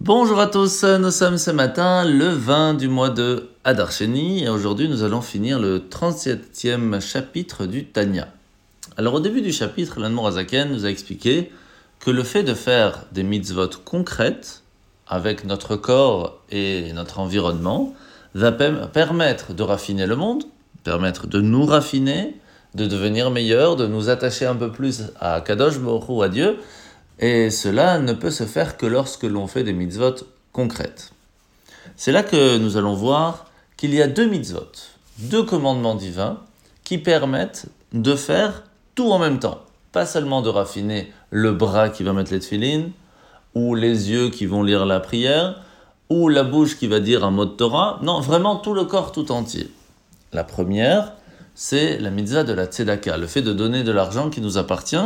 Bonjour à tous, nous sommes ce matin le 20 du mois de Adar Sheni et aujourd'hui nous allons finir le 37e chapitre du Tanya. Alors au début du chapitre, l'Anmour Azaken nous a expliqué que le fait de faire des mitzvot concrètes avec notre corps et notre environnement va permettre de raffiner le monde, permettre de nous raffiner, de devenir meilleur, de nous attacher un peu plus à Kadosh Baruch à Dieu, et cela ne peut se faire que lorsque l'on fait des mitzvot concrètes. C'est là que nous allons voir qu'il y a deux mitzvot, deux commandements divins qui permettent de faire tout en même temps. Pas seulement de raffiner le bras qui va mettre les tefillines, ou les yeux qui vont lire la prière, ou la bouche qui va dire un mot de Torah. Non, vraiment tout le corps tout entier. La première, c'est la mitzvah de la tzedaka, le fait de donner de l'argent qui nous appartient.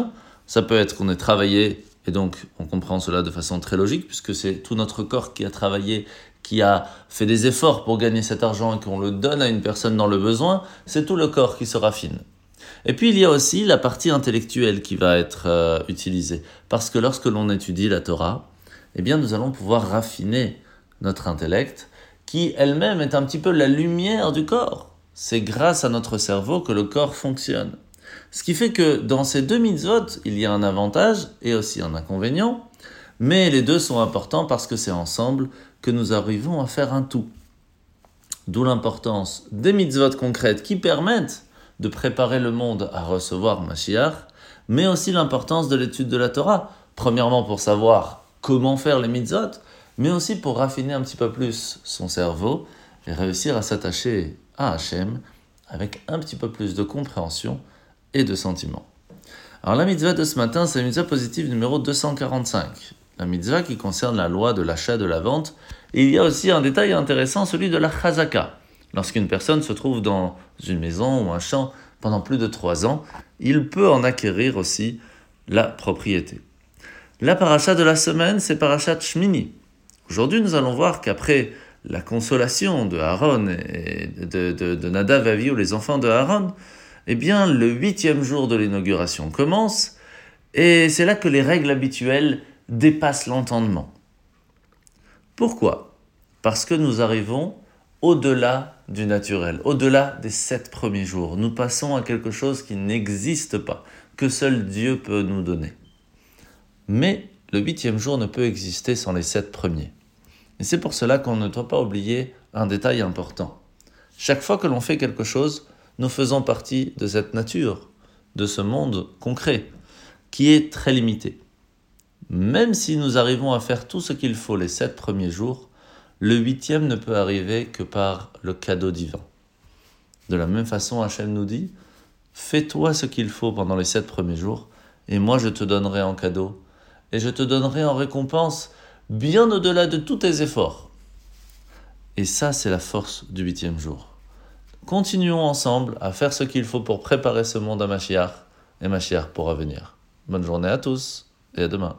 Ça peut être qu'on ait travaillé et donc, on comprend cela de façon très logique, puisque c'est tout notre corps qui a travaillé, qui a fait des efforts pour gagner cet argent et qu'on le donne à une personne dans le besoin, c'est tout le corps qui se raffine. Et puis, il y a aussi la partie intellectuelle qui va être euh, utilisée. Parce que lorsque l'on étudie la Torah, eh bien, nous allons pouvoir raffiner notre intellect, qui elle-même est un petit peu la lumière du corps. C'est grâce à notre cerveau que le corps fonctionne. Ce qui fait que dans ces deux mitzvot, il y a un avantage et aussi un inconvénient, mais les deux sont importants parce que c'est ensemble que nous arrivons à faire un tout. D'où l'importance des mitzvot concrètes qui permettent de préparer le monde à recevoir Mashiach, mais aussi l'importance de l'étude de la Torah, premièrement pour savoir comment faire les mitzvot, mais aussi pour raffiner un petit peu plus son cerveau et réussir à s'attacher à Hachem avec un petit peu plus de compréhension et de sentiments. Alors la mitzvah de ce matin, c'est la mitzvah positive numéro 245. La mitzvah qui concerne la loi de l'achat de la vente. Et il y a aussi un détail intéressant, celui de la chazaka. Lorsqu'une personne se trouve dans une maison ou un champ pendant plus de trois ans, il peut en acquérir aussi la propriété. La paracha de la semaine, c'est parachat Shmini. Aujourd'hui, nous allons voir qu'après la consolation de Aaron et de, de, de Nadav et les enfants de Aaron, eh bien, le huitième jour de l'inauguration commence, et c'est là que les règles habituelles dépassent l'entendement. Pourquoi? Parce que nous arrivons au-delà du naturel, au-delà des sept premiers jours. Nous passons à quelque chose qui n'existe pas, que seul Dieu peut nous donner. Mais le huitième jour ne peut exister sans les sept premiers. Et c'est pour cela qu'on ne doit pas oublier un détail important. Chaque fois que l'on fait quelque chose, nous faisons partie de cette nature, de ce monde concret, qui est très limité. Même si nous arrivons à faire tout ce qu'il faut les sept premiers jours, le huitième ne peut arriver que par le cadeau divin. De la même façon, Hachem nous dit, fais-toi ce qu'il faut pendant les sept premiers jours, et moi je te donnerai en cadeau, et je te donnerai en récompense bien au-delà de tous tes efforts. Et ça, c'est la force du huitième jour. Continuons ensemble à faire ce qu'il faut pour préparer ce monde à Mashiach et Mashiach pourra venir. Bonne journée à tous et à demain.